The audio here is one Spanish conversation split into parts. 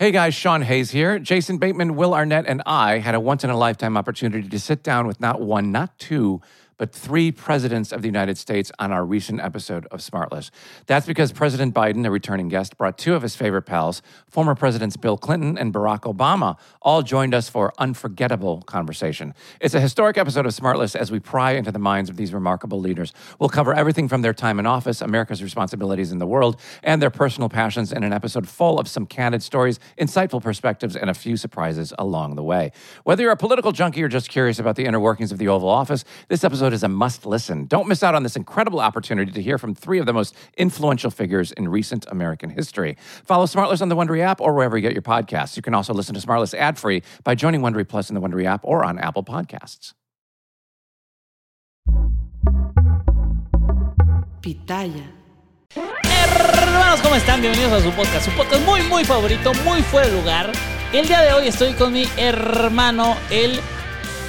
Hey guys, Sean Hayes here. Jason Bateman, Will Arnett, and I had a once in a lifetime opportunity to sit down with not one, not two, but three presidents of the United States on our recent episode of Smartless. That's because President Biden, a returning guest, brought two of his favorite pals, former Presidents Bill Clinton and Barack Obama, all joined us for unforgettable conversation. It's a historic episode of Smartless as we pry into the minds of these remarkable leaders. We'll cover everything from their time in office, America's responsibilities in the world, and their personal passions in an episode full of some candid stories, insightful perspectives, and a few surprises along the way. Whether you're a political junkie or just curious about the inner workings of the Oval Office, this episode is a must listen. Don't miss out on this incredible opportunity to hear from three of the most influential figures in recent American history. Follow Smartless on the Wondery app or wherever you get your podcasts. You can also listen to Smartless ad free by joining Wondery Plus in the Wondery app or on Apple Podcasts. Pitaya. Hermanos, ¿cómo están? Bienvenidos a su podcast, su podcast muy, muy favorito, muy fuera de lugar. El día de hoy estoy con mi hermano, el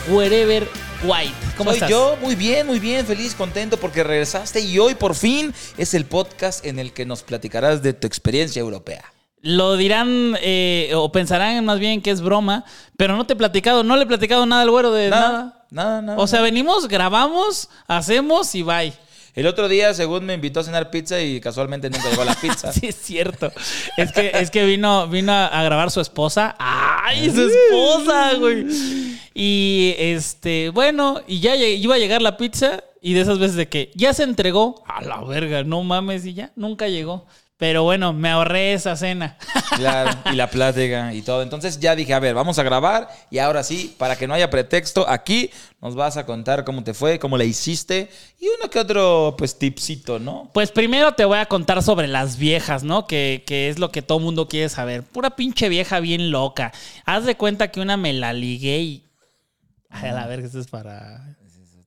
Wherever White. ¿Cómo Soy estás? yo, muy bien, muy bien, feliz, contento porque regresaste y hoy por fin es el podcast en el que nos platicarás de tu experiencia europea. Lo dirán eh, o pensarán más bien que es broma, pero no te he platicado, no le he platicado nada al güero de nada. Nada, nada, nada. O sea, venimos, grabamos, hacemos y bye. El otro día, según me invitó a cenar pizza y casualmente nunca llegó la pizza. Sí, es cierto. Es que, es que vino, vino a grabar su esposa. ¡Ay, su esposa, güey! Y este, bueno, y ya iba a llegar la pizza. Y de esas veces de que ya se entregó. A la verga, no mames, y ya, nunca llegó. Pero bueno, me ahorré esa cena. Claro, y la plática y todo. Entonces ya dije, a ver, vamos a grabar y ahora sí, para que no haya pretexto, aquí nos vas a contar cómo te fue, cómo la hiciste y uno que otro, pues, tipsito, ¿no? Pues primero te voy a contar sobre las viejas, ¿no? Que, que es lo que todo mundo quiere saber. Pura pinche vieja bien loca. Haz de cuenta que una me la ligué y. Ay, a la verga, esto es para.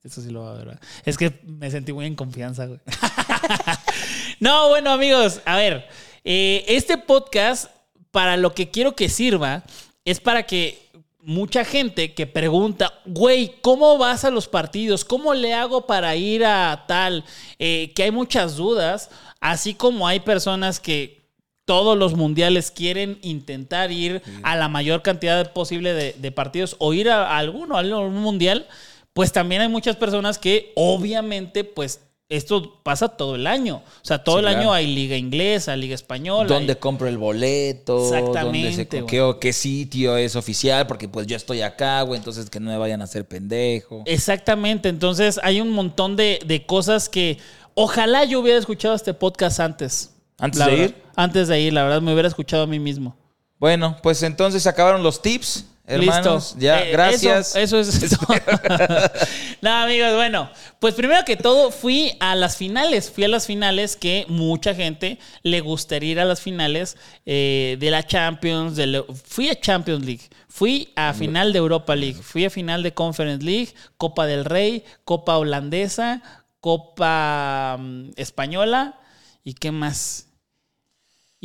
Eso sí lo va a ver. ¿verdad? Es que me sentí muy en confianza, güey. no, bueno, amigos, a ver. eh, este podcast, para lo que quiero que sirva, es para que mucha gente que pregunta, güey, ¿cómo vas a los partidos? ¿Cómo le hago para ir a tal? Eh, que hay muchas dudas, así como hay personas que todos los mundiales quieren intentar ir a la mayor cantidad posible de, de partidos o ir a, alguno, a algún mundial, pues también hay muchas personas que obviamente pues esto pasa todo el año. O sea, todo Sí, el claro. año hay liga inglesa, liga española. ¿Dónde hay- compro el boleto? Exactamente, ¿Dónde se, güey. qué, sitio es oficial? Porque pues yo estoy acá, güey, entonces que no me vayan a hacer pendejo. Exactamente, entonces hay un montón de, de cosas que ojalá yo hubiera escuchado este podcast antes. ¿Antes La de verdad. ir? Antes de ir, la verdad, me hubiera escuchado a mí mismo. Bueno, pues entonces acabaron los tips, hermanos. Listo. Ya, Eh, gracias. Eso, eso es eso. no, amigos, bueno, pues primero que todo fui a las finales. Fui a las finales que mucha gente le gustaría ir a las finales eh, de la Champions. de la- fui a Champions League. Fui a final de Europa League. Fui a final de Conference League, Copa del Rey, Copa Holandesa, Copa mm, Española. ¿Y qué más?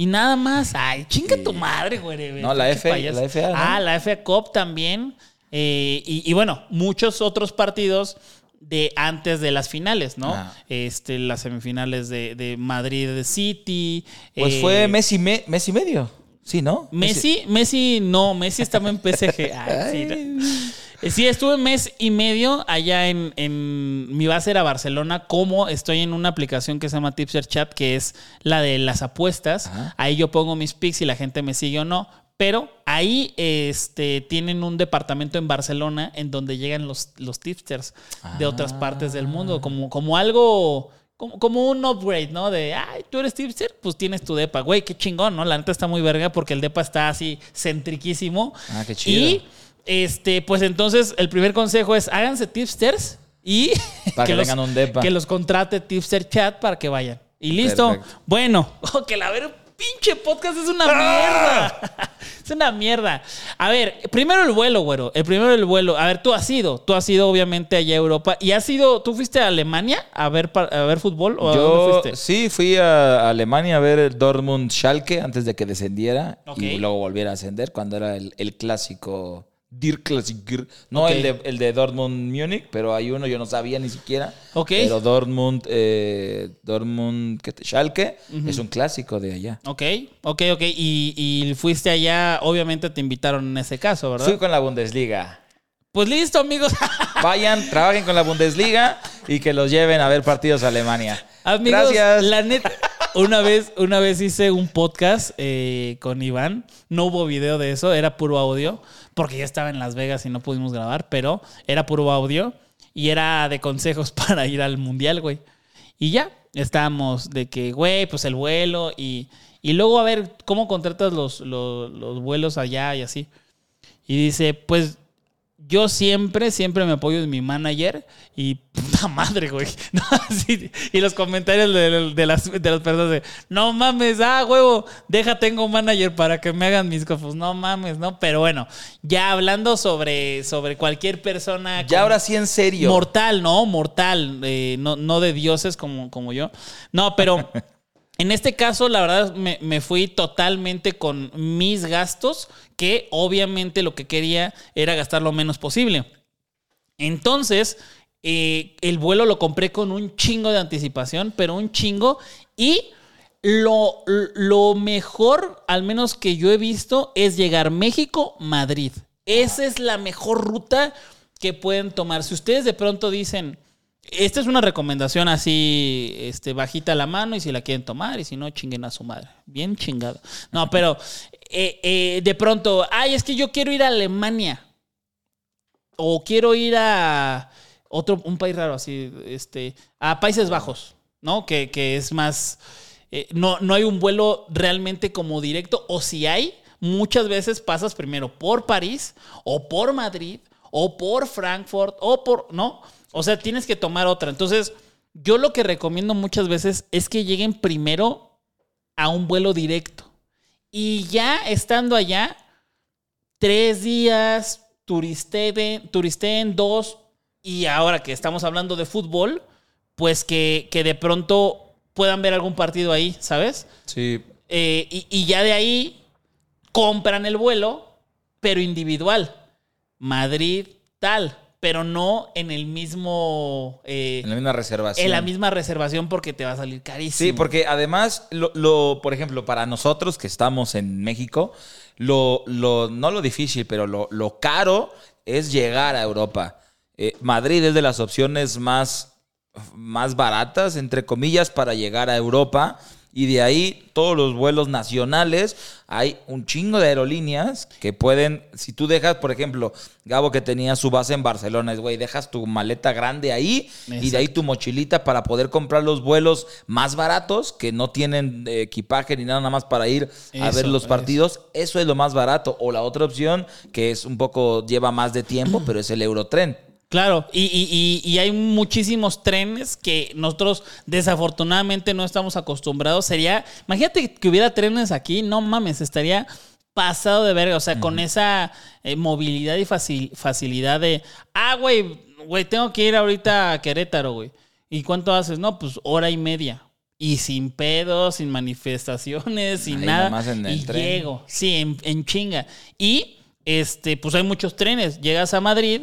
Y nada más. Ay, chinga tu madre, güey. No, la pinche F- payaso. la FA, ¿no? Ah, la FA Cup también. Eh, y, y bueno, muchos otros partidos de antes de las finales, ¿no? Ah. Este, las semifinales de, de Madrid City. Pues eh, fue Messi, me- Messi medio. Sí, ¿no? Messi, Messi, no, Messi estaba en PSG. Ay, sí, no. Eh, Sí, estuve mes y medio allá en, en- mi base era Barcelona, como estoy en una aplicación que se llama Tipster Chat, que es la de las apuestas. Ajá. Ahí yo pongo mis picks y la gente me sigue o no. Pero ahí este, tienen un departamento en Barcelona en donde llegan los, los tipsters de otras partes del mundo, como, como algo, como, como un upgrade, ¿no? De, ay, tú eres tipster, pues tienes tu depa. Güey, qué chingón, ¿no? La neta está muy verga porque el depa está así centriquísimo. Ah, qué chido. Y, este, pues entonces el primer consejo es háganse tipsters y Para que los, tengan un depa. que los contrate Tipster Chat para que vayan. Y listo. Perfecto. Bueno, que la ver pinche podcast es una mierda. es una mierda. A ver, primero el vuelo, güero. El primero el vuelo. A ver, tú has ido. Tú has ido, obviamente, allá a Europa. ¿Y has ido, tú fuiste a Alemania a ver, a ver fútbol? ¿O a dónde Yo fuiste? sí fui a Alemania a ver el Dortmund Schalke antes de que descendiera y luego volviera a ascender cuando era el, el clásico Der Klassiker. No el, de, el de Dortmund Múnich, pero hay uno yo no sabía ni siquiera. Ok. Pero Dortmund, eh, Dortmund ¿qué te- Schalke es un clásico de allá. Ok, ok, ok. Y, y fuiste allá, obviamente te invitaron en ese caso, ¿verdad? Fui con la Bundesliga. Pues listo, amigos. Vayan, trabajen con la Bundesliga y que los lleven a ver partidos a Alemania. Amigos, Gracias. la neta, una vez, una vez hice un podcast eh, con Iván. No hubo video de eso, era puro audio, porque ya estaba en Las Vegas y no pudimos grabar, pero era puro audio y era de consejos para ir al mundial, güey. Y ya, estábamos de que, güey, pues el vuelo y, y luego a ver cómo contratas los, los, los vuelos allá y así. Y dice, pues yo siempre, siempre me apoyo en mi manager y puta madre, güey. No, sí, y los comentarios de, de las, de las personas de, no mames, ah, huevo, deja, tengo un manager para que me hagan mis cofos. No mames, ¿no? Pero bueno, ya hablando sobre, sobre cualquier persona. Ya ahora sí en serio. Mortal, ¿no? Mortal, eh, no, no de dioses como, como yo. No, pero en este caso, la verdad, me, fui totalmente con mis gastos, que obviamente lo que quería era gastar lo menos posible. Entonces, eh, el vuelo lo compré con un chingo de anticipación, pero un chingo. Y lo, lo mejor, al menos que yo he visto, es llegar México-Madrid. Esa es la mejor ruta que pueden tomar. Si ustedes de pronto dicen, esta es una recomendación así, este, bajita la mano y si la quieren tomar y si no, chinguen a su madre. Bien chingado. No, pero eh, eh, de pronto, ay, es que yo quiero ir a Alemania o quiero ir a otro, un país raro, así, este, a Países Bajos, ¿no? Que, que es más, eh, no, no hay un vuelo realmente como directo, o si hay, muchas veces pasas primero por París, o por Madrid, o por Frankfurt, o por, ¿no? O sea, tienes que tomar otra. Entonces, yo lo que recomiendo muchas veces es que lleguen primero a un vuelo directo. Y ya estando allá, tres días, turisteen, turisteen dos, y ahora que estamos hablando de fútbol, pues que, que de pronto puedan ver algún partido ahí, ¿sabes? Sí. Eh, y, y ya de ahí compran el vuelo, pero individual. Madrid, tal, pero no en el mismo... eh, En la misma reservación. en la misma reservación porque te va a salir carísimo. Sí, porque además, lo, lo- por ejemplo, para nosotros que estamos en México, lo, lo- no lo difícil, pero lo, lo caro es llegar a Europa. Eh, Madrid es de las opciones más, más baratas, entre comillas, para llegar a Europa. Y de ahí todos los vuelos nacionales, hay un chingo de aerolíneas que pueden, si tú dejas, por ejemplo, Gabo que tenía su base en Barcelona, es güey, dejas tu maleta grande ahí y de ahí tu mochilita para poder comprar los vuelos más baratos que no tienen eh, equipaje ni nada más para ir a ver los eso. partidos. Eso es lo más barato. O la otra opción, que es un poco, lleva más de tiempo, pero es el Eurotren. Claro, y, y- y- hay muchísimos trenes que nosotros desafortunadamente no estamos acostumbrados. Sería, imagínate que hubiera trenes aquí, no mames, estaría pasado de verga. O sea, con esa eh, movilidad y facil- facilidad de, ah, güey, güey, tengo que ir ahorita a Querétaro, güey. ¿Y cuánto haces? No, pues hora y media. Y sin pedos, sin manifestaciones, sin Ahí nada. en el y tren. llego, sí, en, en chinga. Y este, pues hay muchos trenes. Llegas a Madrid,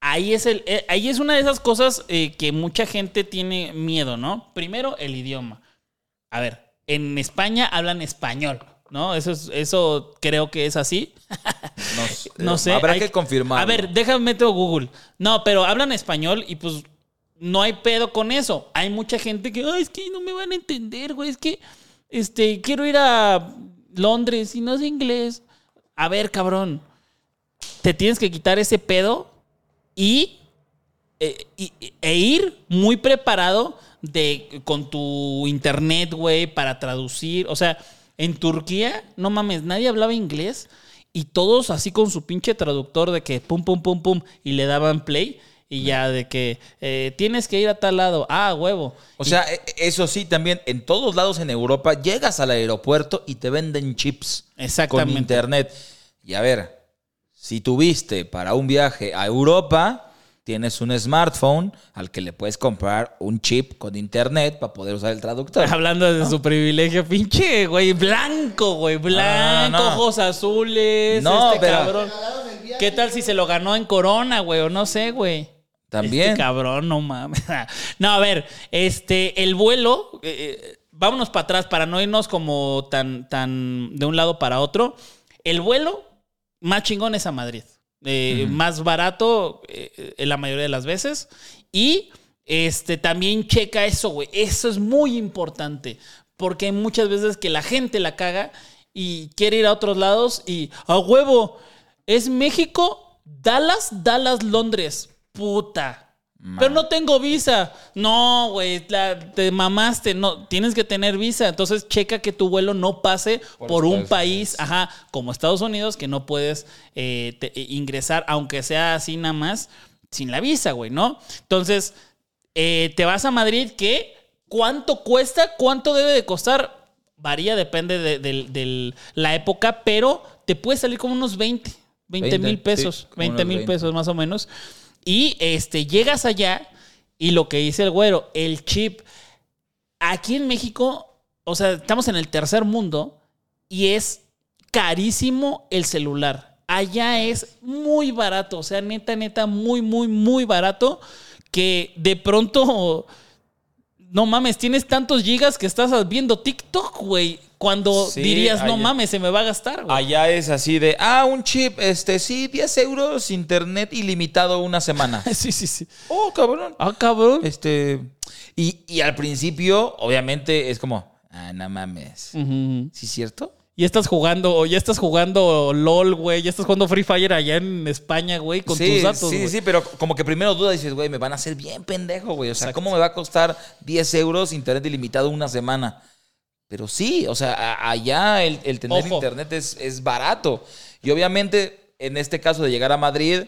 ahí es el, eh, ahí es una de esas cosas eh, que mucha gente tiene miedo, ¿no? Primero, el idioma. A ver, en España hablan español, ¿no? Eso es, eso creo que es así. No, sé. No sé. Habrá hay- que confirmar. A ver, déjame meter Google. No, pero hablan español y pues no hay pedo con eso. Hay mucha gente que, "Ay, es que no me van a entender, güey. Es que este, quiero ir a Londres y no sé inglés. A ver, cabrón. Te tienes que quitar ese pedo y, eh, y- e ir muy preparado de, con tu internet, güey, para traducir. O sea, en Turquía, no mames, nadie hablaba inglés y todos así con su pinche traductor de que pum, pum, pum, pum, y le daban play. Y ya de que eh, tienes que ir a tal lado. Ah, huevo. O sea, e- eso sí, también en todos lados en Europa llegas al aeropuerto y te venden chips Exactamente. con internet. Y a ver, si tuviste para un viaje a Europa, tienes un smartphone al que le puedes comprar un chip con internet para poder usar el traductor. Hablando de su privilegio, pinche, güey, blanco, güey, blanco, no. ojos azules, No, este pero- cabrón. ¿Qué tal si se lo ganó en Corona, güey? O no sé, güey. También. Este cabrón, no mames. No, a ver, este, el vuelo, eh, eh, vámonos para atrás para no irnos como tan, tan de un lado para otro. El vuelo más chingón es a Madrid. Eh, Más barato eh, eh, la mayoría de las veces. Y este, también checa eso, güey. Eso es muy importante. Porque hay muchas veces que la gente la caga y quiere ir a otros lados y a huevo. Es México, Dallas, Dallas, Londres. Puta. Pero no tengo visa. No, güey, la- te mamaste. No, tienes que tener visa. Entonces checa que tu vuelo no pase por, un país, ajá, como Estados Unidos, que no puedes eh, te- eh, ingresar, aunque sea así nada más, sin la visa, güey, ¿no? Entonces, eh, te vas a Madrid, que ¿cuánto cuesta? ¿Cuánto debe de costar? Varía, depende de, del- la época, pero te puede salir como unos 20, 20 mil 20, pesos, sí, como 20 unos mil 20. pesos más o menos. Y este, llegas allá y lo que dice el güero, el chip. Aquí en México, o sea, estamos en el tercer mundo y es carísimo el celular. Allá es muy barato, o sea, neta, neta, muy, muy, muy barato que de pronto, no mames, tienes tantos gigas que estás viendo TikTok, güey. Cuando Sí, dirías, no allá- mames, se me va a gastar, güey. Allá es así de, ah, un chip, este, sí, 10 euros, internet ilimitado una semana. Sí, sí, sí. oh, cabrón. Ah, cabrón. Este. Y, y al principio, obviamente, es como, ah, no mames. Ujú. ¿Sí es cierto? Ya estás jugando, o ya estás jugando LOL, güey. Ya estás jugando Free Fire allá en España, güey, con sí, tus datos. Sí, güey. sí, pero como que primero dudas dices, güey, me van a hacer bien pendejo, güey. O sea, Exacto. ¿cómo me va a costar 10 euros internet ilimitado una semana? Pero sí, o sea, allá el, el tener Ojo. internet es, es barato. Y obviamente, en este caso de llegar a Madrid,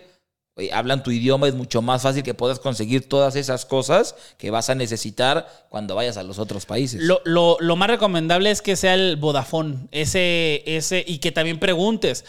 hablan tu idioma, es mucho más fácil que puedas conseguir todas esas cosas que vas a necesitar cuando vayas a los otros países. Lo, lo- lo más recomendable es que sea el Vodafone. Ese, ese, y que también preguntes.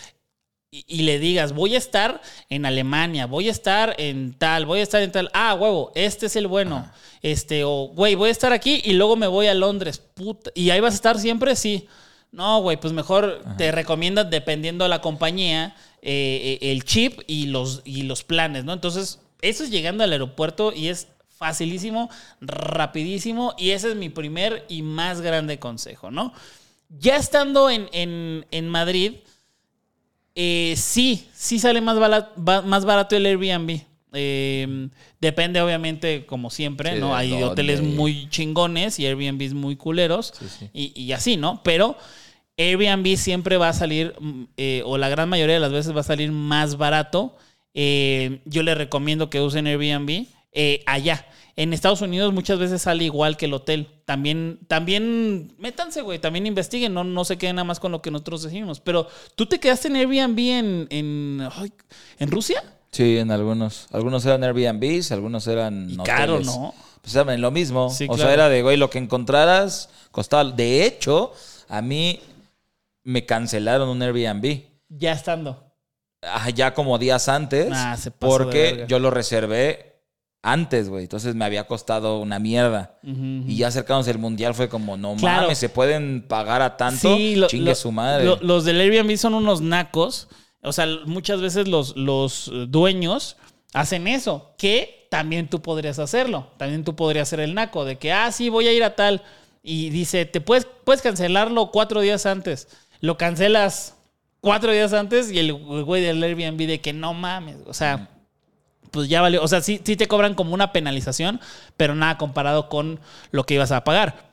Y, y le digas, voy a estar en Alemania, voy a estar en tal, voy a estar en tal. Ah, huevo, este es el bueno. Este, o, güey, voy a estar aquí y luego me voy a Londres. Puta. ¿Y ahí vas a estar siempre? Sí. No, güey, pues mejor te recomiendan, dependiendo de la compañía, eh, eh, el chip y los, y los planes, ¿no? Entonces, eso es llegando al aeropuerto y es facilísimo, rapidísimo, y ese es mi primer y más grande consejo, ¿no? Ya estando en, en- en Madrid, eh, sí, sí sale más barato, más barato el Airbnb. Eh, depende, obviamente, como siempre, Sí, ¿no? Hay dónde. hoteles muy chingones y Airbnbs muy culeros Sí, sí. Y, y así, ¿no? Pero Airbnb siempre va a salir, mm, eh, o la gran mayoría de las veces va a salir más barato. Eh, yo les recomiendo que usen Airbnb eh, allá. En Estados Unidos muchas veces sale igual que el hotel. También, también, métanse, güey, también investiguen, no, no se queden nada más con lo que nosotros decimos. Pero, ¿tú te quedaste en Airbnb en, en, ay, ¿en Rusia? Sí, en algunos. Algunos eran Airbnbs, algunos eran Y hoteles. caro, ¿no? Pues eran lo mismo. Sí, o claro. sea, era de, güey, lo que encontraras costaba. De hecho, a mí me cancelaron un Airbnb. Ya estando. ah, Ya como días antes. Ah, se pasó porque yo lo reservé antes, güey. Entonces me había costado una mierda. Y ya acercándose el mundial fue como, no Claro. mames, se pueden pagar a tanto. Sí, lo- Chingue lo- su madre. lo- los del Airbnb son unos nacos. O sea, muchas veces los, los dueños hacen eso, que también tú podrías hacerlo. También tú podrías ser el naco de que, ah, sí, voy a ir a tal. Y dice, te puedes, puedes cancelarlo cuatro días antes. Lo cancelas cuatro días antes y el güey del Airbnb de que no mames. O sea, pues ya valió. O sea, sí, sí te cobran como una penalización, pero nada comparado con lo que ibas a pagar.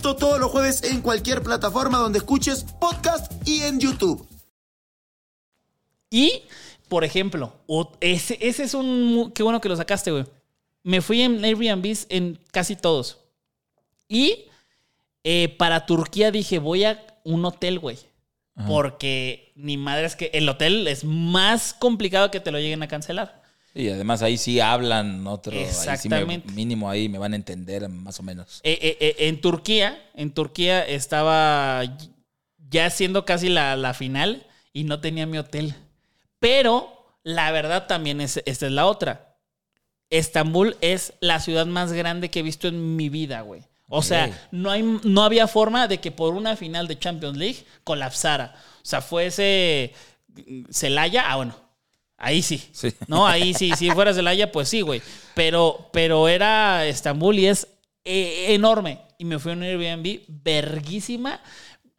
Esto todos los jueves en cualquier plataforma donde escuches podcast y en YouTube. Y, por ejemplo, ese, ese es un... Qué bueno que lo sacaste, güey. Me fui en Airbnb en casi todos. Y eh, para Turquía dije, voy a un hotel, güey. Porque ni madre es que el hotel es más complicado que te lo lleguen a cancelar. Y además ahí sí hablan otro. ahí sí me- Exactamente. mínimo ahí me van a entender más o menos. Eh, eh, eh, en Turquía, en Turquía estaba ya siendo casi la, la final y no tenía mi hotel. Pero la verdad también es, esta es la otra. Estambul es la ciudad más grande que he visto en mi vida, güey. O sea, no, hay, no había forma de que por una final de Champions League colapsara. O sea, fuese mm, Celaya, ah, bueno, ahí sí. Sí. No, ahí sí, si fuera Celaya, pues sí, güey. Pero, pero era Estambul y es eh, enorme. Y me fui a un Airbnb verguísima,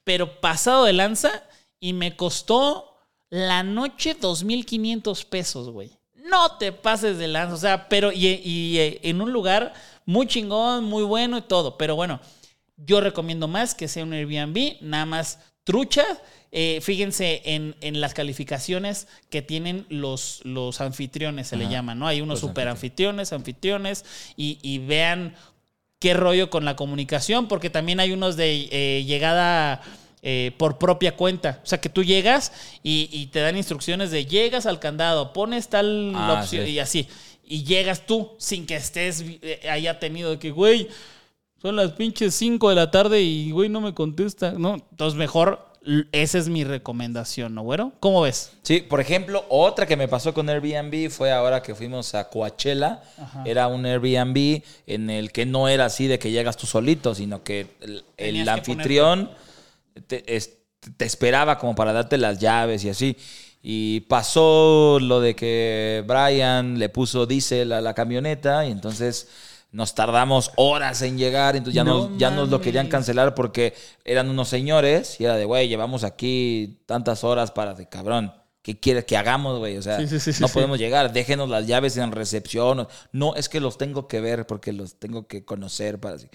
pero pasado de lanza y me costó la noche 2.500 pesos, güey. No te pases de lanza, o sea, pero y, y, eh, en un lugar muy chingón, muy bueno y todo. Pero bueno, yo recomiendo más que sea un Airbnb, nada más trucha. Eh, fíjense en, en las calificaciones que tienen los, los anfitriones, se le Ajá. llaman, ¿no? Hay unos Los super anfitriones, anfitriones, y, y vean qué rollo con la comunicación, porque también hay unos de eh, llegada eh, por propia cuenta. O sea, que tú llegas y, y te dan instrucciones de llegas al candado, pones tal Ah, opción sí. y así. Y llegas tú sin que estés eh, haya tenido que, güey, son las pinches 5 de la tarde y, güey, no me contesta. No, entonces mejor, esa es mi recomendación, ¿no, güero? ¿Cómo ves? Sí, por ejemplo, otra que me pasó con Airbnb fue ahora que fuimos a Coachella. Era un Airbnb en el que no era así de que llegas tú solito, sino que el, anfitrión te, es- te esperaba como para darte las llaves y así. Y pasó lo de que Brian le puso diésel a la camioneta y entonces nos tardamos horas en llegar, entonces ya, No nos, ya nos lo querían cancelar porque eran unos señores y era de, güey, llevamos aquí tantas horas para de cabrón. ¿Qué quieres que hagamos, güey? O sea, Sí, sí, sí, sí, no podemos llegar. Déjenos las llaves en recepción. No, es que los tengo que ver porque los tengo que conocer para así.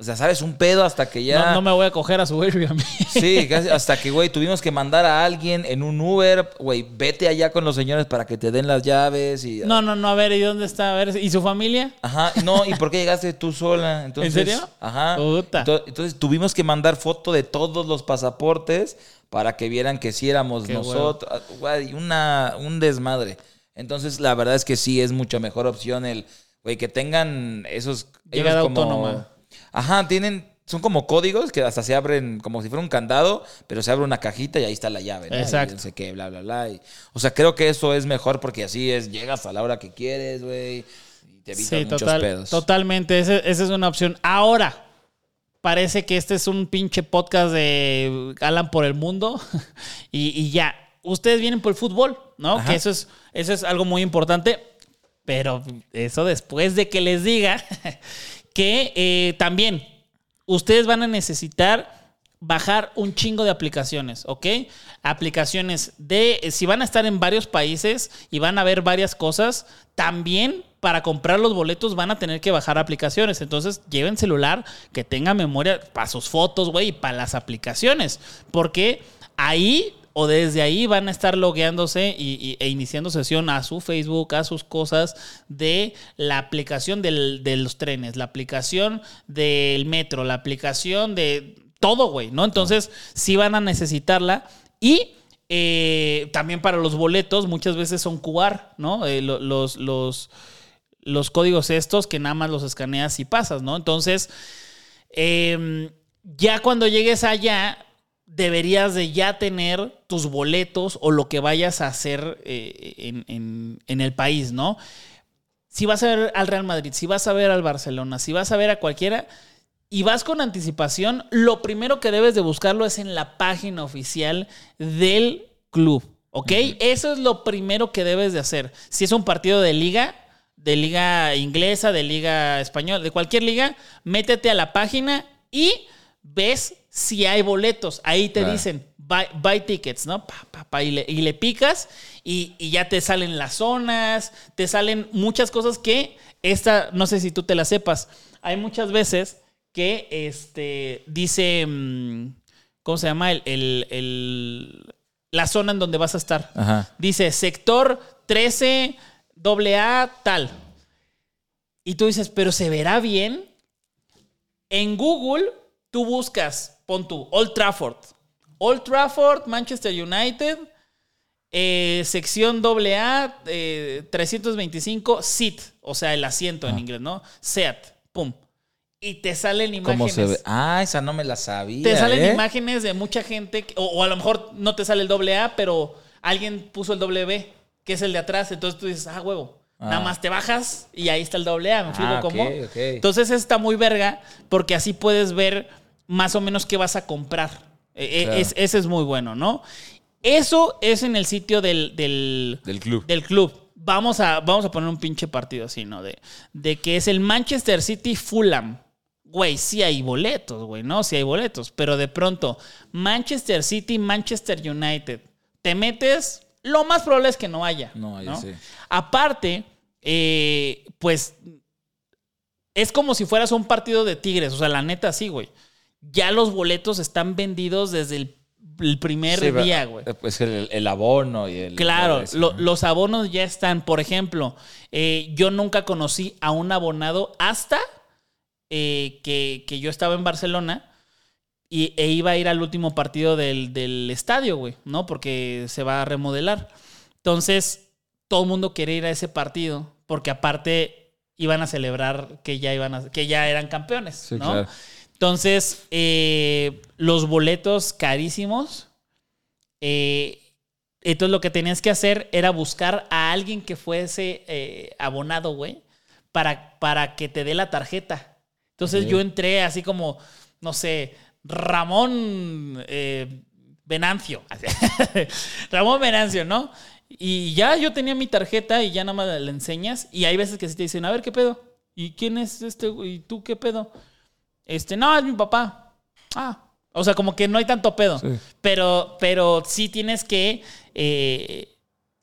O sea, ¿sabes? Un pedo hasta que ya... No, no me voy a coger a su Airbnb. Sí, casi hasta que, güey, tuvimos que mandar a alguien en un Uber, güey, vete allá con los señores para que te den las llaves y... No, no, no, a ver, ¿y dónde está? A ver, ¿y su familia? Ajá, no, ¿y por qué llegaste tú sola? Entonces, serio? Ajá. Puta. Entonces, tuvimos que mandar foto de todos los pasaportes para que vieran que sí éramos Qué nosotros. Ah, Güey, una, un desmadre. Entonces, la verdad es que sí es mucho mejor opción el, güey, que tengan esos... ellos Llegada como- autónoma. Ajá, tienen... Son como códigos que hasta se abren como si fuera un candado, pero se abre una cajita y ahí está la llave. ¿no? Y Exacto. no sé qué, bla, bla, bla. y- o sea, creo que eso es mejor porque así es, llegas a la hora que quieres, güey, y te evitas Sí, muchos total, pedos. totalmente. Ese- esa es una opción. Ahora, parece que este es un pinche podcast de Alan por el mundo. y, y ya, ustedes vienen por el fútbol, ¿no? Ajá. Que eso es, eso es algo muy importante. Pero eso después de que les diga que eh, también ustedes van a necesitar bajar un chingo de aplicaciones, ¿ok? Aplicaciones de, si van a estar en varios países y van a ver varias cosas, también para comprar los boletos van a tener que bajar aplicaciones. Entonces, lleven celular que tenga memoria para sus fotos, güey, y para las aplicaciones. Porque ahí o desde ahí van a estar logueándose y, e iniciando sesión a su Facebook, a sus cosas de la aplicación de los trenes, la aplicación del metro, la aplicación de todo, güey, ¿no? Entonces, sí van a necesitarla y eh, también para los boletos muchas veces son QR, ¿no? Eh, lo- los, códigos estos que nada más los escaneas y pasas, ¿no? Entonces, eh, ya cuando llegues allá, deberías de ya tener tus boletos o lo que vayas a hacer eh, en, en- en el país, ¿no? Si vas a ver al Real Madrid, si vas a ver al Barcelona, si vas a ver a cualquiera, y vas con anticipación, lo primero que debes de buscarlo es en la página oficial del club. ¿Ok? Eso es lo primero que debes de hacer. Si es un partido de liga, de liga inglesa, de liga española, de cualquier liga, métete a la página y ves si hay boletos. Ahí te Claro. dicen buy, buy tickets, ¿no? Pa, pa, pa, y, le, y le picas y, y ya te salen las zonas, te salen muchas cosas que esta, no sé si tú te la sepas. Hay muchas veces que este dice, mm, ¿cómo se llama? El, el- el- la zona en donde vas a estar. Ajá. Dice sector 13, AA, tal. Y tú dices, pero ¿se verá bien? En Google, tú buscas, pon tú, Old Trafford. Old Trafford, Manchester United, eh, sección AA, eh, 325, seat, o sea, el asiento en inglés, ¿no? Seat, pum. Y te salen imágenes. ¿Cómo se ve? Ah, esa no me la sabía. Te salen ¿eh? imágenes de mucha gente, que- o, o a lo mejor no te sale el doble A, pero alguien puso el doble B, que es el de atrás. Entonces tú dices, ah, huevo. Ah. Nada más te bajas y ahí está el doble A. ¿Me explico Ah, ok, cómo? ok. Entonces está muy verga porque así puedes ver más o menos qué vas a comprar. Eh, Claro. es- ese es muy bueno, ¿no? Eso es en el sitio del, del, Del club. del club. Vamos a, vamos a poner un pinche partido así, ¿no? De, de que es el Manchester City Fulham. Güey, sí hay boletos, güey, ¿no? Sí hay boletos. Pero de pronto, Manchester City, Manchester United. Te metes, lo más probable es que no haya. No haya, sí. Aparte, eh, pues es como si fueras un partido de Tigres. O sea, la neta, sí, güey. Ya los boletos están vendidos desde el, el primer Sí, día, güey. Pues el, el abono y el. Claro, todo eso, lo- ¿no? los abonos ya están. Por ejemplo, eh, yo nunca conocí a un abonado hasta eh, que, que yo estaba en Barcelona y, e iba a ir al último partido del, del estadio, güey, ¿no? Porque se va a remodelar. Entonces, todo el mundo quiere ir a ese partido porque aparte iban a celebrar que ya, iban a- que ya eran campeones, Sí, ¿no? claro. Entonces, eh, los boletos carísimos. eh, entonces, lo que tenías que hacer era buscar a alguien que fuese eh, abonado, güey, para, para que te dé la tarjeta. Entonces, yo entré así como, no sé, Ramón eh, Venancio. Ramón Venancio, ¿no? Y ya yo tenía mi tarjeta y ya nada más la enseñas. Y hay veces que sí te dicen, a ver, ¿qué pedo? ¿Y quién es este? güey? ¿Y tú qué pedo? Este, no, es mi papá. Ah. O sea, como que no hay tanto pedo. Sí. Pero, pero sí tienes que eh,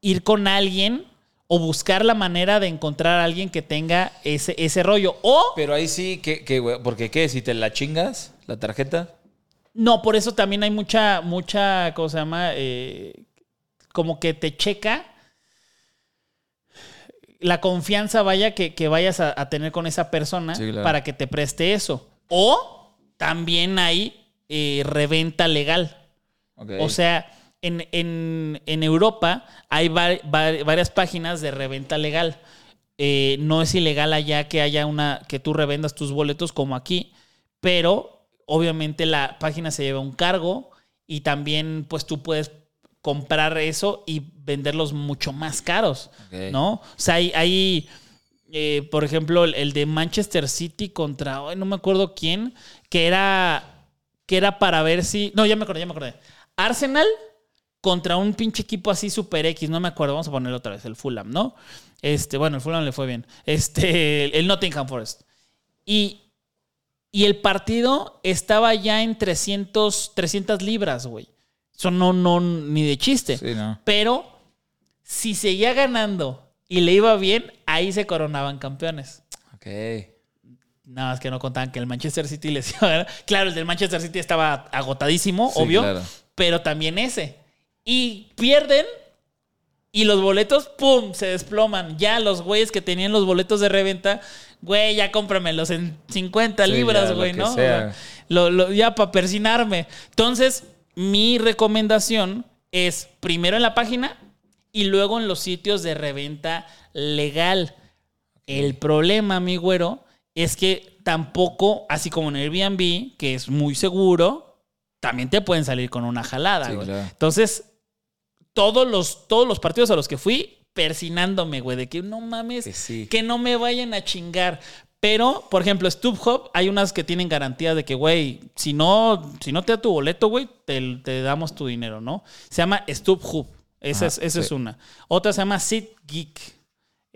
ir con alguien o buscar la manera de encontrar a alguien que tenga ese, ese rollo. O Pero ahí sí, que, que, porque qué, si te la chingas, la tarjeta. no, por eso también hay mucha, mucha, ¿cómo se llama? Eh, como que te checa la confianza, vaya, que, que vayas a, a tener con esa persona Sí, claro. para que te preste eso. O también hay eh, reventa legal. O sea, en, en- en Europa hay va- va- varias páginas de reventa legal. Eh, no es ilegal allá que haya una que tú revendas tus boletos como aquí, pero obviamente la página se lleva un cargo y también pues tú puedes comprar eso y venderlos mucho más caros. ¿no? O sea, hay, hay, eh, por ejemplo, el, el de Manchester City contra, no me acuerdo quién, que era, que era para ver si, no, ya me acordé, ya me acordé. Arsenal contra un pinche equipo así super X, no me acuerdo, vamos a ponerlo otra vez, el Fulham, ¿no? Este, bueno, el Fulham le fue bien. Este, el Nottingham Forest. Y, y el partido estaba ya en 300, 300 libras, güey. Eso no, no, ni de chiste. Sí, no. Pero si seguía ganando y le iba bien, ahí se coronaban campeones. Ok. Nada más que no contaban que el Manchester City les iba a ganar. Claro, el del Manchester City estaba agotadísimo, Sí, obvio. claro. Pero también ese. Y pierden y los boletos, ¡pum! se desploman. Ya los güeyes que tenían los boletos de reventa, güey, ya cómpramelos en 50 Sí, libras, ya, lo güey, que ¿no? Sea, lo- lo- ya para persinarme. Entonces, mi recomendación es primero en la página y luego en los sitios de reventa legal. El problema, mi güero, es que tampoco, así como en Airbnb, que es muy seguro, también te pueden salir con una jalada, Sí, güey. claro. Entonces, todos los, todos los partidos a los que fui, persinándome, güey, de que no mames, Que sí. que no me vayan a chingar. Pero, por ejemplo, StubHub, hay unas que tienen garantía de que, güey, si no, si no te da tu boleto, güey, te, te damos tu dinero, ¿no? Se llama StubHub. Esa, es, esa es una. Otra se llama SeatGeek.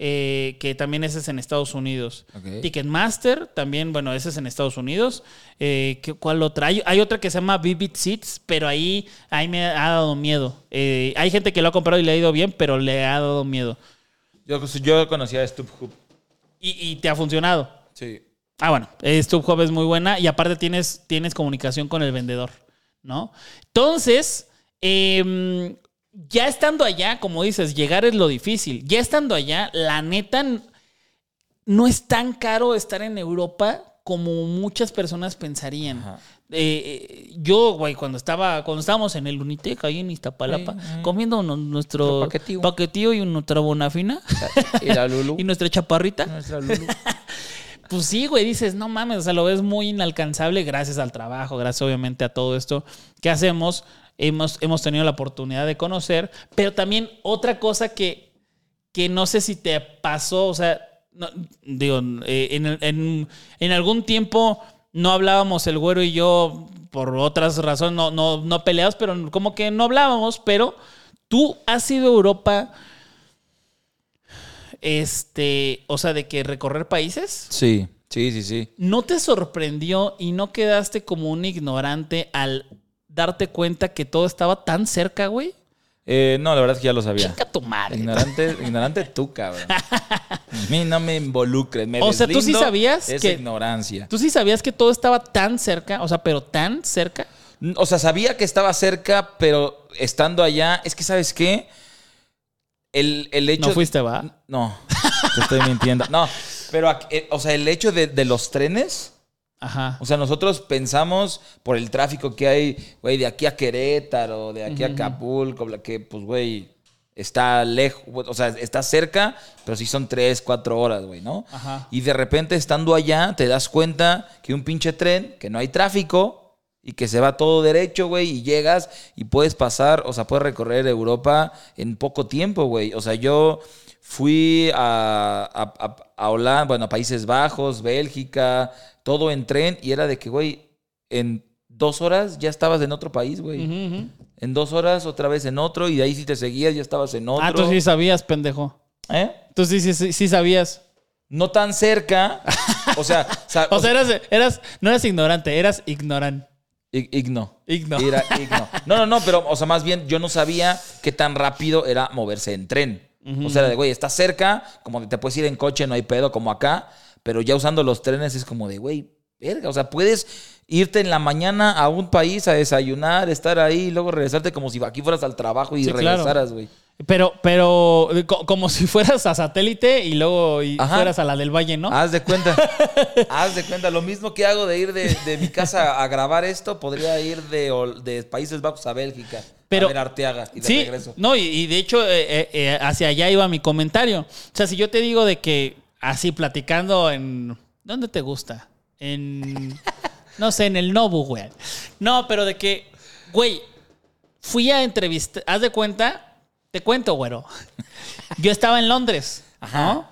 eh, que también ese es en Estados Unidos. Ticketmaster, también, bueno, ese es en Estados Unidos. Eh, ¿qué- ¿Cuál otra? Hay, hay otra que se llama Vivid Seats, pero ahí, ahí me ha dado miedo. Eh, hay gente que lo ha comprado y le ha ido bien, pero le ha dado miedo. Yo, yo conocía a StubHub. Y, y te ha funcionado. Sí. Ah, bueno, StubHub es muy buena y aparte tienes, tienes comunicación con el vendedor, ¿no? Entonces, em, ya estando allá, como dices, llegar es lo difícil. Ya estando allá, la neta, no es tan caro estar en Europa como muchas personas pensarían. Eh, eh, yo, güey, cuando estaba, cuando estábamos en el Unitec, ahí en Iztapalapa, comiendo nuestro Nuestro paquetío y nuestra bonafina Y la Lulu. y nuestra chaparrita. Nuestra Lulu. Pues sí, güey, dices, no mames, o sea, lo ves muy inalcanzable gracias al trabajo, gracias obviamente a todo esto que hacemos. Hemos, hemos tenido la oportunidad de conocer, pero también otra cosa que, que no sé si te pasó, o sea, no, digo, eh, en, en- en algún tiempo no hablábamos el güero y yo por otras razones, no, no, no peleados, pero como que no hablábamos, pero tú has ido a Europa, este, o sea, de que recorrer países. Sí, sí, sí, sí. ¿No te sorprendió y no quedaste como un ignorante al darte cuenta que todo estaba tan cerca, güey? Eh, no, la verdad es que ya lo sabía. Chica tu madre. Ignorante, ignorante tú, cabrón. A mí no me involucres. Me O sea, ¿tú sí sabías esa que- ignorancia. ¿Tú sí sabías que todo estaba tan cerca? O sea, pero tan cerca. O sea, sabía que estaba cerca, pero estando allá, es que, ¿sabes qué? El, el hecho... No fuiste, ¿va? No, te estoy mintiendo. No, pero, eh, o sea, el hecho de, de los trenes... Ajá. O sea, nosotros pensamos por el tráfico que hay, güey, de aquí a Querétaro, de aquí a Acapulco, que, pues, güey, está lejos, o sea, está cerca, pero sí son tres, cuatro horas, güey, ¿no? Ajá. Y de repente, estando allá, te das cuenta que un pinche tren, que no hay tráfico y que se va todo derecho, güey, y llegas y puedes pasar, o sea, puedes recorrer Europa en poco tiempo, güey. O sea, yo fui a, a, a- a Holanda, bueno, a Países Bajos, Bélgica, todo en tren, y era de que, güey, en dos horas ya estabas en otro país, güey. En dos horas otra vez en otro, y de ahí si te seguías ya estabas en otro. Ah, tú sí sabías, pendejo. ¿Eh? Tú sí, sí, sí, sí sabías. No tan cerca. O sea, sa- O sea, eras, eras, no eras ignorante, eras ignorante. Ig- Igno. Igno. Era igno. No, no, no, pero, o sea, más bien yo no sabía qué tan rápido era moverse en tren. O sea, de, güey, estás cerca, como te puedes ir en coche, no hay pedo, como acá, pero ya usando los trenes es como de, güey, verga, o sea, puedes irte en la mañana a un país a desayunar, estar ahí, y luego regresarte como si aquí fueras al trabajo y Sí, regresaras, güey. Pero, pero co- como si fueras a satélite y luego y Ajá. fueras a la del Valle, ¿no? Haz de cuenta. Haz de cuenta. Lo mismo que hago de ir de, de mi casa a grabar esto, podría ir de, Países Bajos a Bélgica. Pero- a ver Arteaga y de sí, regreso. no, y, y de hecho eh, eh, eh, hacia allá iba mi comentario. O sea, si yo te digo de que así platicando en... ¿Dónde te gusta? En... No sé, en el Nobu, güey. No, pero de que, güey, fui a entrevistar... Haz de cuenta, te cuento, güero. Yo estaba en Londres, ¿no?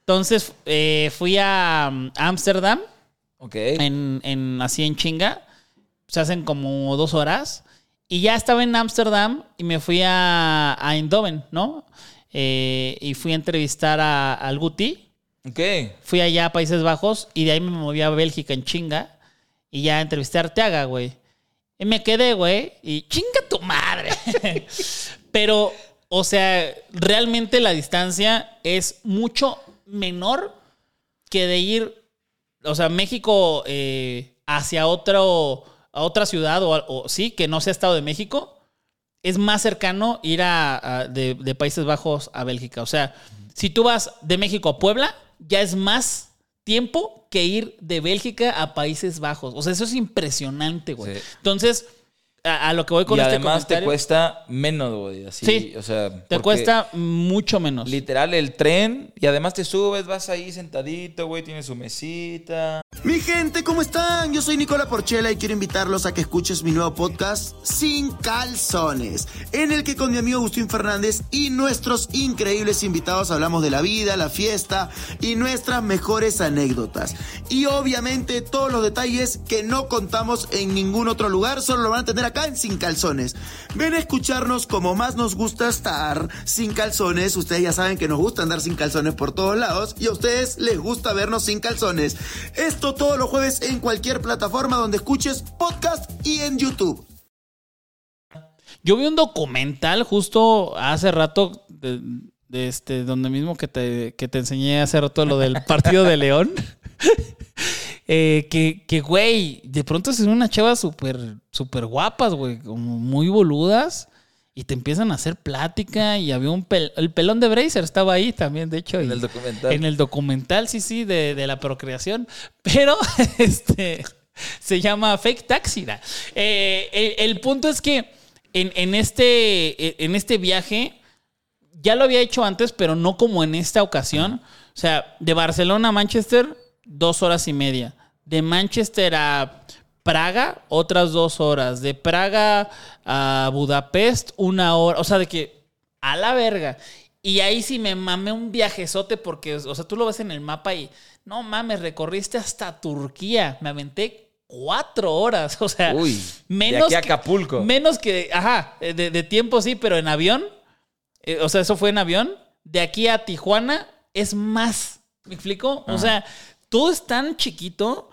Entonces eh, fui a um, Ámsterdam. Ok. en, en- así en chinga. Se hacen como dos horas. Y ya estaba en Ámsterdam y me fui a, a Eindhoven, ¿no? Eh, y fui a entrevistar a, al Guti. Ok. Fui allá a Países Bajos y de ahí me moví a Bélgica en chinga. Y ya entrevisté a Arteaga, güey. Y me quedé, güey. Y chinga tu madre. Pero, o sea, realmente la distancia es mucho menor que de ir, o sea, México eh, hacia otro, a otra ciudad o, o sí, que no sea Estado de México. Es más cercano ir a, a- de, de Países Bajos a Bélgica. O sea, si tú vas de México a Puebla, ya es más tiempo que ir de Bélgica a Países Bajos. O sea, eso es impresionante, güey. Sí. Entonces, a, a lo que voy con y este además te cuesta menos, güey. Así, Sí, o sea, te cuesta mucho menos. Literal el tren y además te subes, vas ahí sentadito, güey, tienes su mesita. Mi gente, ¿cómo están? Yo soy Nicola Porchela y quiero invitarlos a que escuches mi nuevo podcast Sin Calzones, en el que con mi amigo Agustín Fernández y nuestros increíbles invitados hablamos de la vida, la fiesta y nuestras mejores anécdotas. Y obviamente todos los detalles que no contamos en ningún otro lugar, solo lo van a tener acá en Sin Calzones. Ven a escucharnos como más nos gusta estar sin calzones. Ustedes ya saben que nos gusta andar sin calzones por todos lados y a ustedes les gusta vernos sin calzones. Esto todos los jueves en cualquier plataforma donde escuches podcast y en YouTube. Yo vi un documental justo hace rato, de, de este, donde mismo que te, que te enseñé hace rato lo del partido de León. Eh, que, que, güey, de pronto se ven unas chavas súper, súper guapas, güey, como muy boludas. Y te empiezan a hacer plática. Y había un pel- el pelón de Bracer estaba ahí también, de hecho. En y- el documental. En el documental, sí, sí, de, de la procreación. Pero este se llama Fake Taxida. Eh, el, el punto es que en, en este, en este viaje ya lo había hecho antes, pero no como en esta ocasión. O sea, de Barcelona a Manchester, dos horas y media. De Manchester a Praga, otras dos horas. De Praga a Budapest, una hora. O sea, de que a la verga. Y ahí sí me mamé un viajezote porque, o sea, tú lo ves en el mapa y no mames, recorriste hasta Turquía. Me aventé cuatro horas. O sea, Uy, de menos aquí a que- Acapulco. menos que, ajá, de, de tiempo sí, pero en avión, eh, o sea, eso fue en avión, de aquí a Tijuana es más. ¿Me explico? O sea, todo es tan chiquito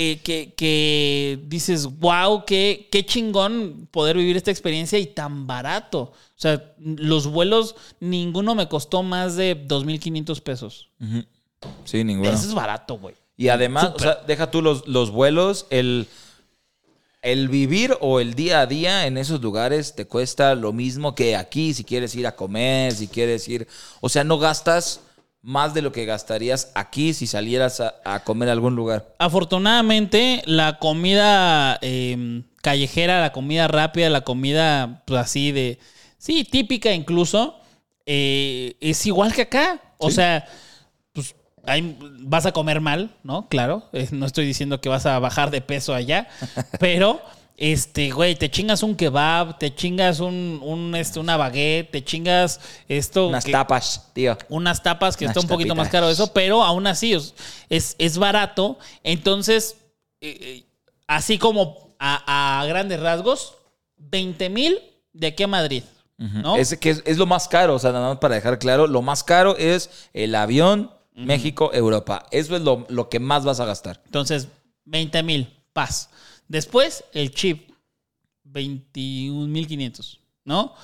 eh, que, que dices, wow, qué, qué chingón poder vivir esta experiencia y tan barato. O sea, los vuelos, ninguno me costó más de 2.500 pesos. Sí, ninguno. Eso es barato, güey. Y además, o sea, deja tú los, los vuelos, el, el vivir o el día a día en esos lugares te cuesta lo mismo que aquí si quieres ir a comer, si quieres ir... O sea, no gastas más de lo que gastarías aquí si salieras a, a comer a algún lugar. Afortunadamente, la comida eh, callejera, la comida rápida, la comida pues, así de. Sí, típica incluso, eh, es igual que acá. O sea, pues vas a comer mal, ¿no? Claro. eh, no estoy diciendo que vas a bajar de peso allá, pero. Este, güey, te chingas un kebab, te chingas un, un, este, una baguette, te chingas esto. Unas que- tapas, tío. unas tapas que Unas está un poquito más caro eso, pero aún así es, es, es barato. Entonces, eh, eh, así como a, a grandes rasgos, 20 mil de aquí a Madrid. ¿no? Es, que es, es lo más caro, o sea, nada más para dejar claro, lo más caro es el avión México-Europa. Eso es lo, lo que más vas a gastar. Entonces, 20 mil, paz. Después, el chip, 21.500, ¿no?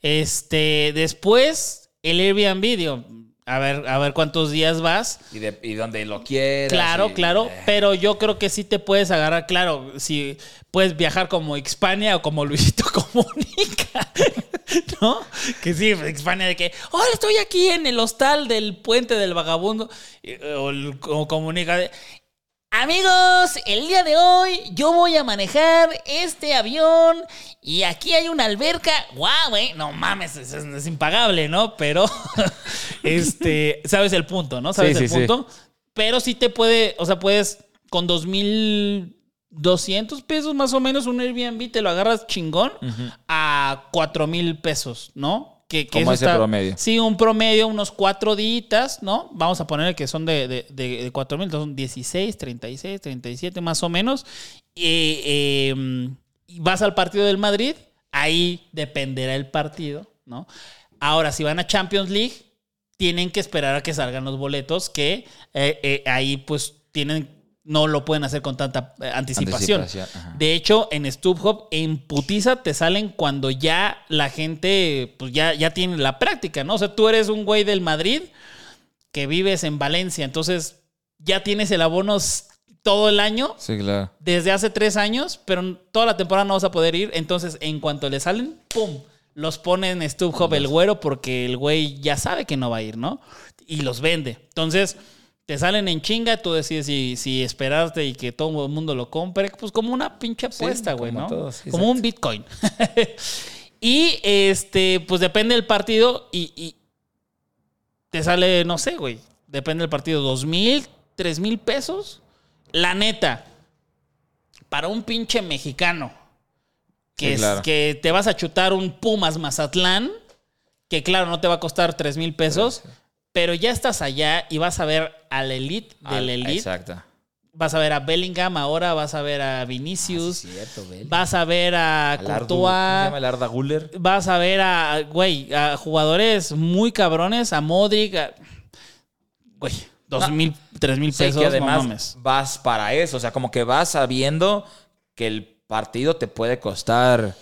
Este, después, el Airbnb, digo, a ver, a ver cuántos días vas. Y, de, y donde lo quieras. Claro, y- claro, eh. pero yo creo que sí te puedes agarrar, claro, si puedes viajar como Hispania o como Luisito Comunica, ¿no? Que sí, Hispania de que, hola, estoy aquí en el hostal del puente del vagabundo, o, el- o Comunica de, Amigos, el día de hoy yo voy a manejar este avión y aquí hay una alberca. ¡Guau, güey! No mames, es, es- es impagable, ¿no? Pero, este, sabes el punto, ¿no? Sabes Sí, el sí, sí. punto. Pero sí te puede, o sea, puedes con 2.200 pesos más o menos un Airbnb te lo agarras chingón a 4.000 pesos, ¿no? Que, que Como ese promedio. Sí, un promedio, unos cuatro días, ¿no? Vamos a poner que son de, de, de, de 4 mil, entonces son 16, 36, 37 más o menos. Eh, eh, y vas al partido del Madrid, ahí dependerá el partido, ¿no? Ahora, si van a Champions League, tienen que esperar a que salgan los boletos, que eh, eh, ahí pues tienen, no lo pueden hacer con tanta eh, anticipación. De hecho, en StubHub, en putiza te salen cuando ya la gente, pues ya, ya tiene la práctica, ¿no? O sea, tú eres un güey del Madrid que vives en Valencia, entonces ya tienes el abono todo el año, Sí, claro. desde hace tres años, pero toda la temporada no vas a poder ir, entonces en cuanto le salen, ¡pum! Los pone en StubHub el güero porque el güey ya sabe que no va a ir, ¿no? Y los vende. Entonces, te salen en chinga, tú decides si, si esperarte y que todo el mundo lo compre, pues como una pinche apuesta, güey, ¿no? como un Bitcoin. y este, pues depende del partido y, y te sale, no sé, güey, depende del partido, dos mil, tres mil pesos. La neta, para un pinche mexicano que, Sí, es- claro. que te vas a chutar un Pumas Mazatlán, que claro, no te va a costar tres mil pesos, pero ya estás allá y vas a ver al elite del Al- elite. Exacto. Vas a ver a Bellingham ahora, vas a ver a Vinicius, Ah, sí, cierto, vas a ver a Al Ardu- ¿cómo se Courtois, llama el Arda Guller? vas a ver a, güey, a jugadores muy cabrones, a Modric, a- güey, dos mil, tres mil pesos, que además mames. vas para eso. O sea, como que vas sabiendo que el partido te puede costar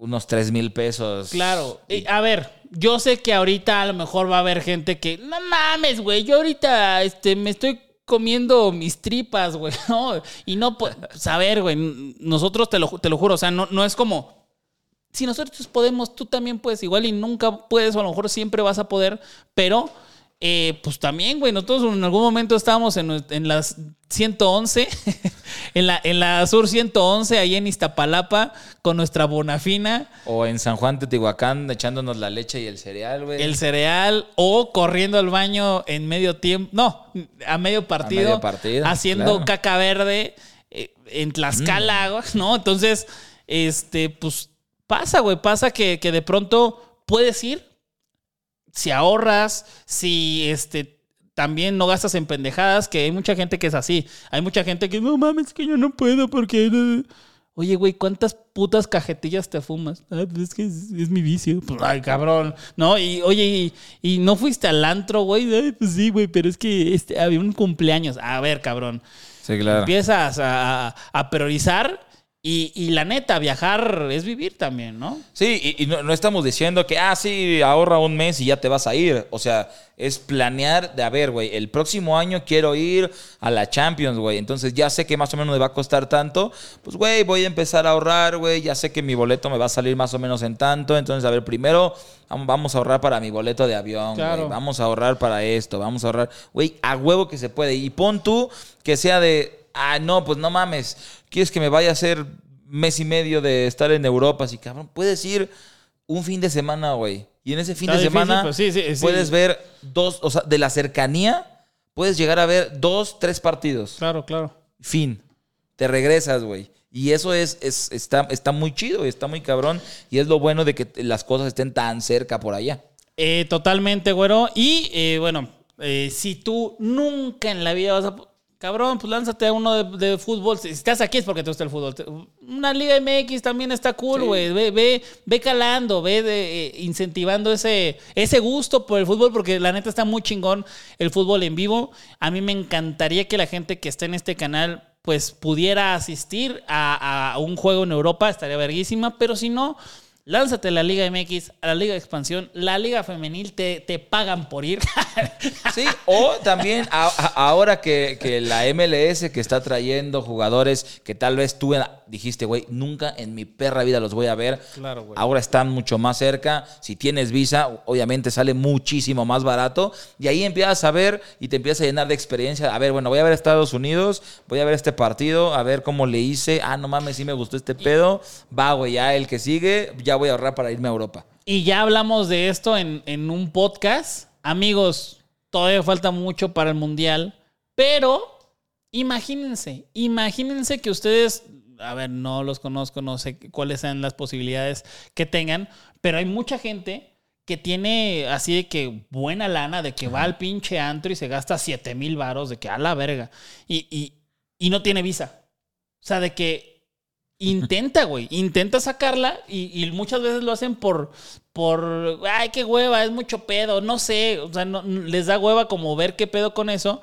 unos 3 mil pesos. Claro. Y, a ver, yo sé que ahorita a lo mejor va a haber gente que, no mames, güey, yo ahorita este, me estoy comiendo mis tripas, güey, ¿no? Y no, a ver, güey, nosotros te lo, te lo juro, o sea, no, no es como, si nosotros podemos, tú también puedes, igual y nunca puedes, o a lo mejor siempre vas a poder, pero... eh, pues también, güey, nosotros en algún momento estábamos en, las 111, en la, en la Sur 111, ahí en Iztapalapa, con nuestra Bonafina. O en San Juan Teotihuacán echándonos la leche y el cereal, güey. el cereal o corriendo al baño en medio tiempo, no, a medio partido, medio partido, haciendo claro. Mm. caca verde eh, en Tlaxcala, güey, ¿no? Entonces, este, pues pasa, güey, pasa que, que de pronto puedes ir, si ahorras, si este también no gastas en pendejadas, que hay mucha gente que es así. Hay mucha gente que no mames, que yo no puedo porque. no". Oye, güey, ¿cuántas putas cajetillas te fumas? Ah, pues es que es, es mi vicio. Pues, ay, cabrón. No, y oye, y, y no fuiste al antro, güey. Ay, pues sí, güey, pero es que este, había un cumpleaños. A ver, cabrón. Sí, claro. Empiezas a- a priorizar y, y la neta, viajar es vivir también, ¿no? Sí, y, y no, no estamos diciendo que, ah, sí, ahorra un mes y ya te vas a ir. O sea, es planear de, a ver, güey, el próximo año quiero ir a la Champions, güey. Entonces ya sé que más o menos me va a costar tanto. Pues, güey, voy a empezar a ahorrar, güey. Ya sé que mi boleto me va a salir más o menos en tanto. Entonces, a ver, primero vam- vamos a ahorrar para mi boleto de avión, Claro. Vamos a ahorrar para esto, vamos a ahorrar. Güey, a huevo que se puede. Y pon tú que sea de, ah, no, pues no mames. ¿Quieres que me vaya a hacer mes y medio de estar en Europa? Así, cabrón, puedes ir un fin de semana, güey. Y en ese fin Está de difícil, semana pues sí, sí, sí. puedes ver dos, o sea, de la cercanía, puedes llegar a ver dos, tres partidos. Claro, claro. Fin. Te regresas, güey. Y eso es, es está, está muy chido, está muy cabrón. Y es lo bueno de que las cosas estén tan cerca por allá. Eh, totalmente, güero. Y eh, bueno, eh, si tú nunca en la vida vas a. Cabrón, pues lánzate a uno de, de fútbol. Si estás aquí es porque te gusta el fútbol. Una Liga MX también está cool, güey. Ve, ve, ve calando, ve de- eh, incentivando ese, ese gusto por el fútbol, porque la neta está muy chingón el fútbol en vivo. A mí me encantaría que la gente que está en este canal pues pudiera asistir a, a un juego en Europa, estaría verguísima, pero si no, lánzate a la Liga MX, a la Liga de Expansión, la Liga Femenil, te, te pagan por ir. Sí, o también a- a- ahora que, que la MLS que está trayendo jugadores que tal vez tú dijiste, güey, nunca en mi perra vida los voy a ver. Claro, güey. Ahora están mucho más cerca. Si tienes visa, obviamente sale muchísimo más barato. Y ahí empiezas a ver y te empiezas a llenar de experiencia. A ver, bueno, voy a ver Estados Unidos, voy a ver este partido, a ver cómo le hice. Ah, no mames, sí me gustó este pedo. Va, güey, ya el que sigue, ya voy a ahorrar para irme a Europa. y ya hablamos de esto en, en un podcast. Amigos, todavía falta mucho para el Mundial, pero imagínense, imagínense que ustedes, a ver, no los conozco, no sé cuáles sean las posibilidades que tengan, pero hay mucha gente que tiene así de que buena lana, de que va al pinche antro y se gasta 7 mil varos, de que a la verga, y, y, y no tiene visa. O sea, de que intenta, güey, intenta sacarla y, y muchas veces lo hacen por, por, ay, qué hueva, es mucho pedo, no sé, o sea, no- les da hueva como ver qué pedo con eso,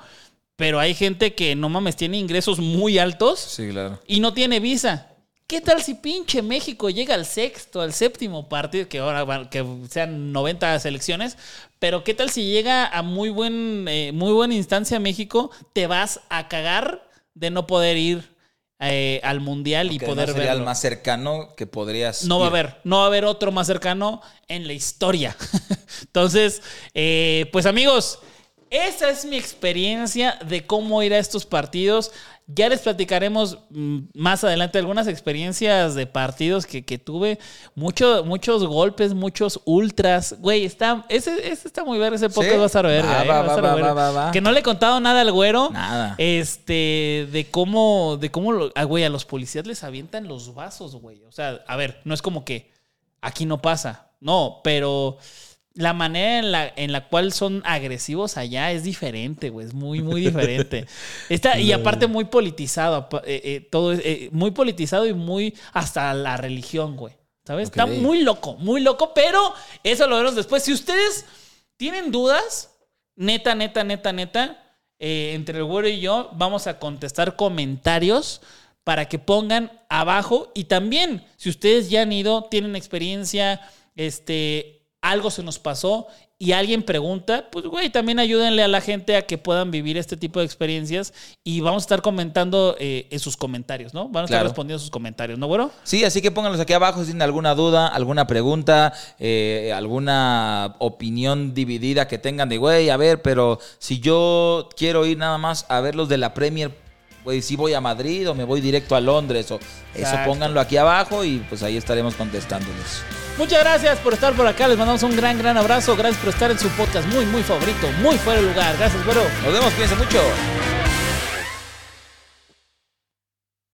pero hay gente que no mames, tiene ingresos muy altos Sí, claro. y no tiene visa. ¿Qué tal si pinche México llega al sexto, al séptimo partido, que ahora van- que sean 90 selecciones, pero qué tal si llega a muy buen eh, muy buena instancia México, te vas a cagar de no poder ir eh, al mundial y poder sería verlo. el más cercano que podrías. No va a haber, no va a haber otro más cercano en la historia. Entonces, eh, pues amigos, Esa es mi experiencia de cómo ir a estos partidos. Ya les platicaremos mm, más adelante algunas experiencias de partidos que, que tuve. Mucho, muchos golpes, muchos ultras. Güey, está, ese, ese está muy verga. Ese podcast Sí. va a verga. Va, eh, a va. Que no le he contado nada al güero. Nada. Este, de cómo, de cómo, ah, güey, a los policías les avientan los vasos, güey. O sea, a ver, no es como que aquí no pasa. No, pero la manera en la, en la cual son agresivos allá es diferente, güey. Es muy, muy diferente. Está, y aparte muy politizado. eh, eh, todo es, eh, muy politizado y muy hasta la religión, güey. ¿Sabes? Está muy loco, muy loco, pero eso lo veremos después. Si ustedes tienen dudas, neta, neta, neta, neta, eh, entre el güero y yo vamos a contestar comentarios para que pongan abajo. Y también, si ustedes ya han ido, tienen experiencia, este, algo se nos pasó y alguien pregunta, pues güey, también ayúdenle a la gente a que puedan vivir este tipo de experiencias y vamos a estar comentando eh, en sus comentarios, ¿no? Van a estar Claro. respondiendo sus comentarios, ¿no, güero? Sí, así que pónganlos aquí abajo si tienen alguna duda, alguna pregunta, eh, alguna opinión dividida que tengan de, güey, a ver, pero si yo quiero ir nada más a ver los de la Premier, güey, si voy a Madrid o me voy directo a Londres o eso, pónganlo aquí abajo y pues ahí estaremos contestándoles. Muchas gracias por estar por acá. Les mandamos un gran, gran abrazo. Gracias por estar en su podcast muy, muy favorito, muy fuera de lugar. Gracias, güero. Nos vemos, cuídense mucho.